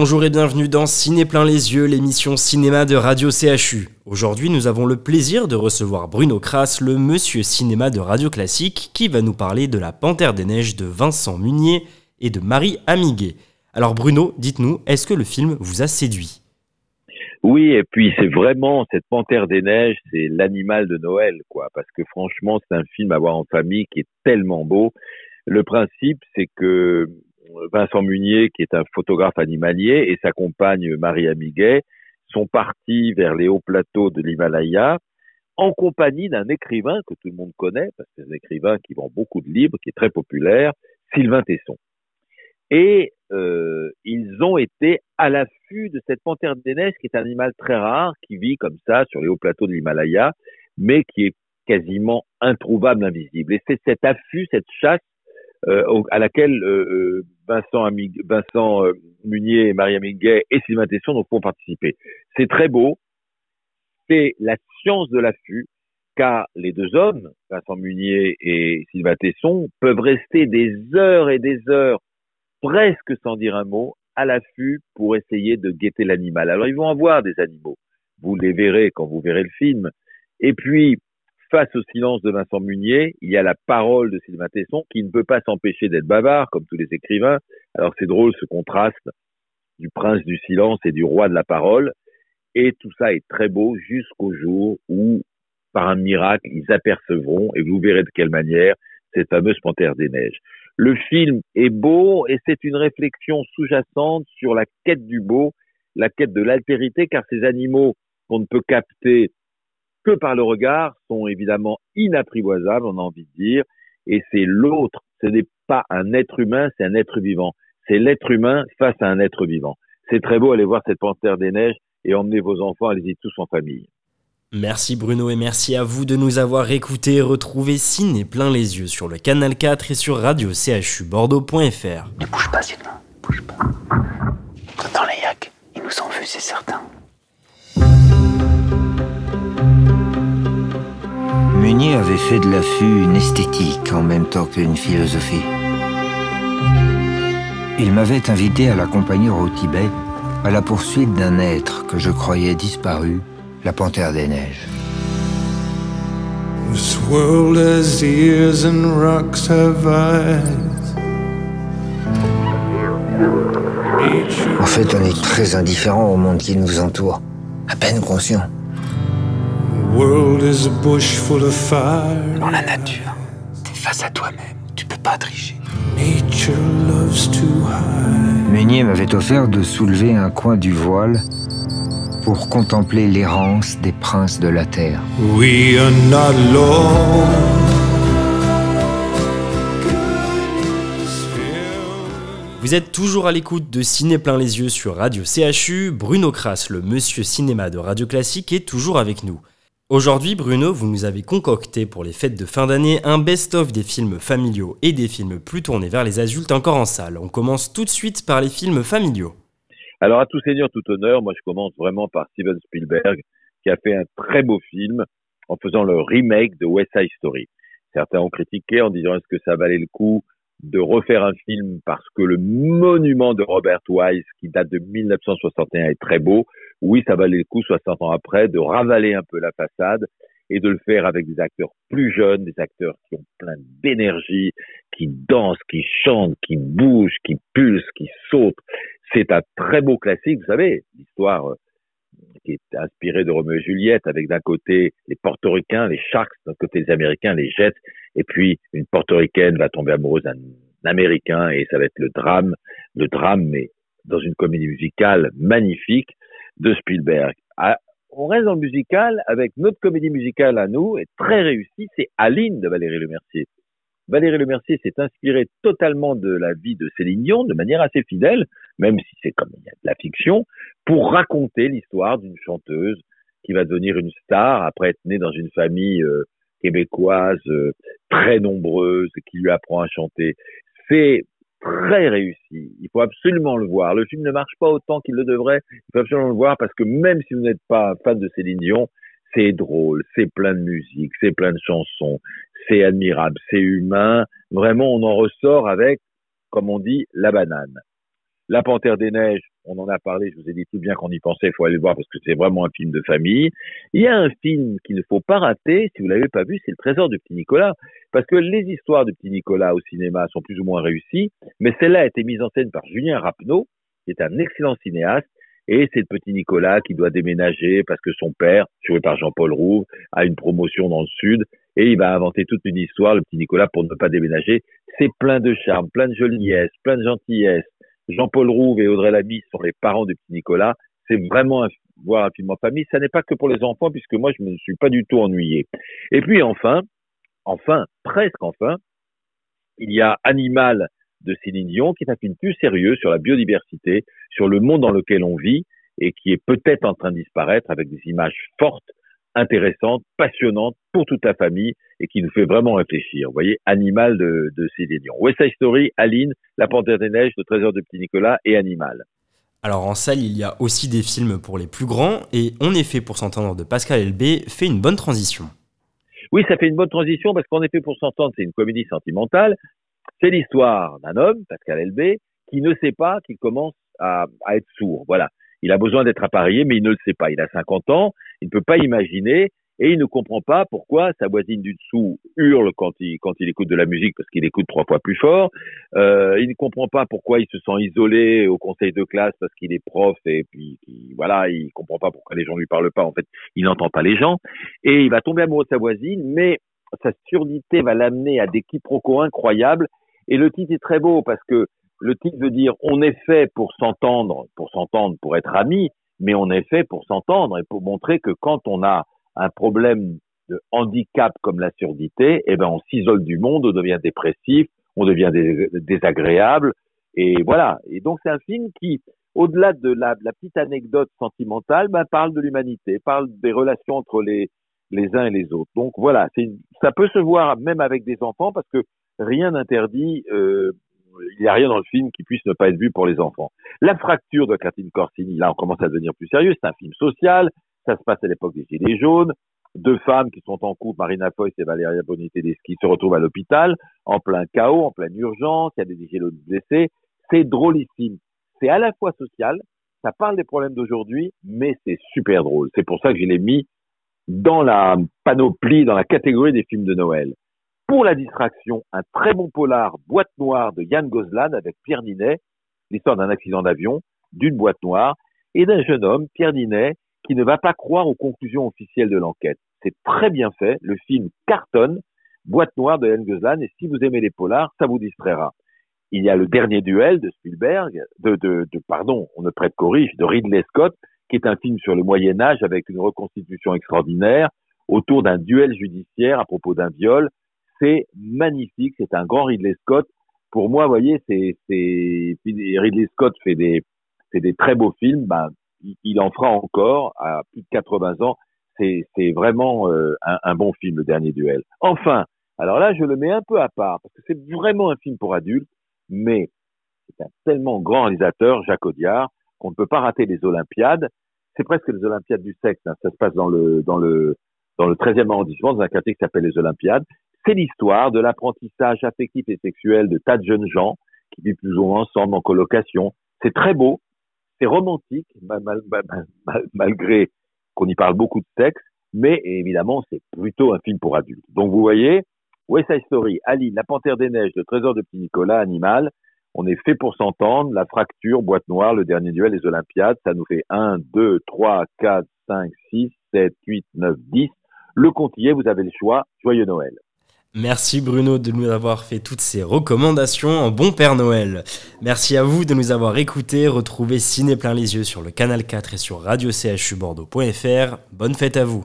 Bonjour et bienvenue dans Ciné plein les yeux, l'émission cinéma de Radio CHU. Aujourd'hui, nous avons le plaisir de recevoir Bruno Kras, le monsieur cinéma de Radio Classique, qui va nous parler de La Panthère des Neiges de Vincent Munier et de Marie Amiguet. Alors Bruno, dites-nous, est-ce que le film vous a séduit? Oui, et puis c'est vraiment cette Panthère des Neiges, c'est l'animal de Noël, quoi, parce que franchement, c'est un film à voir en famille qui est tellement beau. Le principe, c'est que Vincent Munier, qui est un photographe animalier, et sa compagne Marie Amiguet sont partis vers les hauts plateaux de l'Himalaya en compagnie d'un écrivain que tout le monde connaît, parce que c'est un écrivain qui vend beaucoup de livres, qui est très populaire, Sylvain Tesson. Et euh, ils ont été à l'affût de cette panthère des neiges, qui est un animal très rare, qui vit comme ça sur les hauts plateaux de l'Himalaya, mais qui est quasiment introuvable, invisible. Et c'est cet affût, cette chasse euh, à laquelle euh, euh, Vincent, Vincent Munier, Maria Miguet et Sylvain Tesson donc, vont participer. C'est très beau, c'est la science de l'affût, car les deux hommes, Vincent Munier et Sylvain Tesson, peuvent rester des heures et des heures, presque sans dire un mot, à l'affût pour essayer de guetter l'animal. Alors ils vont avoir des animaux, vous les verrez quand vous verrez le film. Et puis, face au silence de Vincent Munier, il y a la parole de Sylvain Tesson qui ne peut pas s'empêcher d'être bavard, comme tous les écrivains. Alors c'est drôle ce contraste du prince du silence et du roi de la parole. Et tout ça est très beau jusqu'au jour où, par un miracle, ils apercevront, et vous verrez de quelle manière, cette fameuse panthère des neiges. Le film est beau et c'est une réflexion sous-jacente sur la quête du beau, la quête de l'altérité, car ces animaux qu'on ne peut capter que par le regard sont évidemment inapprivoisables, on a envie de dire, et c'est l'autre, ce n'est pas un être humain, c'est un être vivant. C'est l'être humain face à un être vivant. C'est très beau, aller voir cette panthère des neiges et emmener vos enfants, allez-y tous en famille. Merci Bruno et merci à vous de nous avoir écoutés. Retrouvez Ciné plein les yeux sur le canal 4 et sur radio CHU Bordeaux.fr. Ne bouge pas, Sylvain, bouge pas. Dans les yaks, ils nous ont vus, c'est certain. Fait de l'affût une esthétique en même temps qu'une philosophie. Il m'avait invité à l'accompagner au Tibet à la poursuite d'un être que je croyais disparu, la panthère des neiges. En fait, on est très indifférent au monde qui nous entoure, à peine conscient. Dans la nature, t'es face à toi-même, tu peux pas tricher. Meunier m'avait offert de soulever un coin du voile pour contempler l'errance des princes de la terre. Vous êtes toujours à l'écoute de Ciné plein les yeux sur Radio CHU. Bruno Kras, le monsieur cinéma de Radio Classique, est toujours avec nous. Aujourd'hui, Bruno, vous nous avez concocté pour les fêtes de fin d'année un best-of des films familiaux et des films plus tournés vers les adultes encore en salle. On commence tout de suite par les films familiaux. Alors, à tout seigneur, tout honneur, moi je commence vraiment par Steven Spielberg, qui a fait un très beau film en faisant le remake de West Side Story. Certains ont critiqué en disant est-ce que ça valait le coup de refaire un film parce que le monument de Robert Wise, qui date de 1961, est très beau. Oui, ça valait le coup, 60 ans après, de ravaler un peu la façade et de le faire avec des acteurs plus jeunes, des acteurs qui ont plein d'énergie, qui dansent, qui chantent, qui bougent, qui pulsent, qui sautent. C'est un très beau classique, vous savez, l'histoire euh, qui est inspirée de Roméo et Juliette, avec d'un côté les portoricains, les Sharks, d'un côté les Américains, les Jets, et puis une portoricaine va tomber amoureuse d'un Américain et ça va être le drame, le drame, mais dans une comédie musicale magnifique de Spielberg. Ah, on reste dans le musical avec notre comédie musicale à nous, et très réussie, c'est Aline de Valérie Lemercier. Valérie Lemercier s'est inspirée totalement de la vie de Céline Dion, de manière assez fidèle, même si c'est comme il y a de la fiction, pour raconter l'histoire d'une chanteuse qui va devenir une star après être née dans une famille euh, québécoise euh, très nombreuse qui lui apprend à chanter. C'est très réussi. Il faut absolument le voir. Le film ne marche pas autant qu'il le devrait. Il faut absolument le voir parce que même si vous n'êtes pas fan de Céline Dion, c'est drôle, c'est plein de musique, c'est plein de chansons, c'est admirable, c'est humain. Vraiment, on en ressort avec, comme on dit, la banane. La Panthère des Neiges, on en a parlé, je vous ai dit tout bien qu'on y pensait, il faut aller le voir parce que c'est vraiment un film de famille. Il y a un film qu'il ne faut pas rater, si vous l'avez pas vu, c'est Le Trésor du Petit Nicolas, parce que les histoires du Petit Nicolas au cinéma sont plus ou moins réussies, mais celle-là a été mise en scène par Julien Rapneau, qui est un excellent cinéaste, et c'est le petit Nicolas qui doit déménager parce que son père, joué par Jean-Paul Rouve, a une promotion dans le sud et il va inventer toute une histoire, le petit Nicolas, pour ne pas déménager. C'est plein de charme, plein de joliesse, plein de gentillesse. Jean-Paul Rouve et Audrey Lamy sont les parents du petit Nicolas. C'est vraiment un, voir un film en famille. Ça n'est pas que pour les enfants puisque moi, je ne me suis pas du tout ennuyé. Et puis enfin, enfin, presque enfin, il y a Animal de Céline Dion, qui est un film plus sérieux sur la biodiversité, sur le monde dans lequel on vit et qui est peut-être en train de disparaître avec des images fortes, intéressantes, passionnantes pour toute la famille et qui nous fait vraiment réfléchir. Vous voyez, Animal de, de Céline Dion. West Side Story, Aline, La Panthère des Neiges, Le Trésor de Petit Nicolas et Animal. Alors en salle, il y a aussi des films pour les plus grands et On est fait pour s'entendre de Pascal Elbé fait une bonne transition. Oui, ça fait une bonne transition parce qu'On est fait pour s'entendre, c'est une comédie sentimentale c'est l'histoire d'un homme, Pascal Elbé, qui ne sait pas qu'il commence à, être sourd. Voilà. Il a besoin d'être appareillé, mais il ne le sait pas. Il a 50 ans, il ne peut pas imaginer et il ne comprend pas pourquoi sa voisine du dessous hurle quand il, quand il écoute de la musique parce qu'il écoute trois fois plus fort. Euh, il ne comprend pas pourquoi il se sent isolé au conseil de classe parce qu'il est prof et puis voilà, il comprend pas pourquoi les gens lui parlent pas. En fait, il n'entend pas les gens et il va tomber amoureux de sa voisine, mais sa surdité va l'amener à des quiproquos incroyables et le titre est très beau parce que le titre veut dire on est fait pour s'entendre, pour s'entendre, pour être amis, mais on est fait pour s'entendre et pour montrer que quand on a un problème de handicap comme la surdité, eh ben on s'isole du monde, on devient dépressif, on devient désagréable et voilà. Et donc c'est un film qui, au-delà de la, petite anecdote sentimentale, ben, parle de l'humanité, parle des relations entre les les uns et les autres. Donc voilà, ça peut se voir même avec des enfants parce que rien n'interdit, euh, il n'y a rien dans le film qui puisse ne pas être vu pour les enfants. La fracture de Catherine Corsini, là on commence à devenir plus sérieux, c'est un film social, ça se passe à l'époque des Gilets jaunes, deux femmes qui sont en couple, Marina Foïs et Valéria Bonité-Deschi, se retrouvent à l'hôpital, en plein chaos, en pleine urgence, il y a des Gilets blessés, c'est drôlissime. C'est à la fois social, ça parle des problèmes d'aujourd'hui, mais c'est super drôle. C'est pour ça que je l'ai mis dans la panoplie, dans la catégorie des films de Noël. Pour la distraction, un très bon polar Boîte noire de Yann Gozlan avec Pierre Ninet, l'histoire d'un accident d'avion, d'une boîte noire et d'un jeune homme, Pierre Ninet, qui ne va pas croire aux conclusions officielles de l'enquête. C'est très bien fait, le film cartonne, Boîte noire de Yann Gozlan, et si vous aimez les polars, ça vous distraira. Il y a le dernier duel de Spielberg, de, de, de pardon, on ne prête corrige, de Ridley Scott, qui est un film sur le Moyen Âge avec une reconstitution extraordinaire autour d'un duel judiciaire à propos d'un viol c'est magnifique, c'est un grand Ridley Scott. Pour moi, vous voyez, c'est, Ridley Scott fait des, très beaux films. Ben, il, en fera encore à plus de 80 ans. C'est, vraiment euh, un, bon film, le dernier duel. Enfin, alors là, je le mets un peu à part parce que c'est vraiment un film pour adultes, mais c'est un tellement grand réalisateur, Jacques Audiard, qu'on ne peut pas rater les Olympiades. C'est presque les Olympiades du sexe. Hein. Ça se passe dans le dans dans le 13e arrondissement, dans un quartier qui s'appelle les Olympiades c'est l'histoire de l'apprentissage affectif et sexuel de tas de jeunes gens qui vivent plus ou moins ensemble en colocation. C'est très beau, c'est romantique, malgré qu'on y parle beaucoup de sexe, mais évidemment, c'est plutôt un film pour adultes. Donc vous voyez, West Side Story, Ali, La Panthère des Neiges, Le Trésor de Petit Nicolas, Animal, on est fait pour s'entendre, La Fracture, Boîte Noire, Le Dernier Duel, Les Olympiades, ça nous fait 1, 2, 3, 4, 5, 6, 7, 8, 9, 10. Le comptier, vous avez le choix. Joyeux Noël. Merci Bruno de nous avoir fait toutes ces recommandations en bon Père Noël. Merci à vous de nous avoir écoutés. Retrouvez Ciné plein les yeux sur le canal 4 et sur radio Bordeaux.fr. Bonne fête à vous.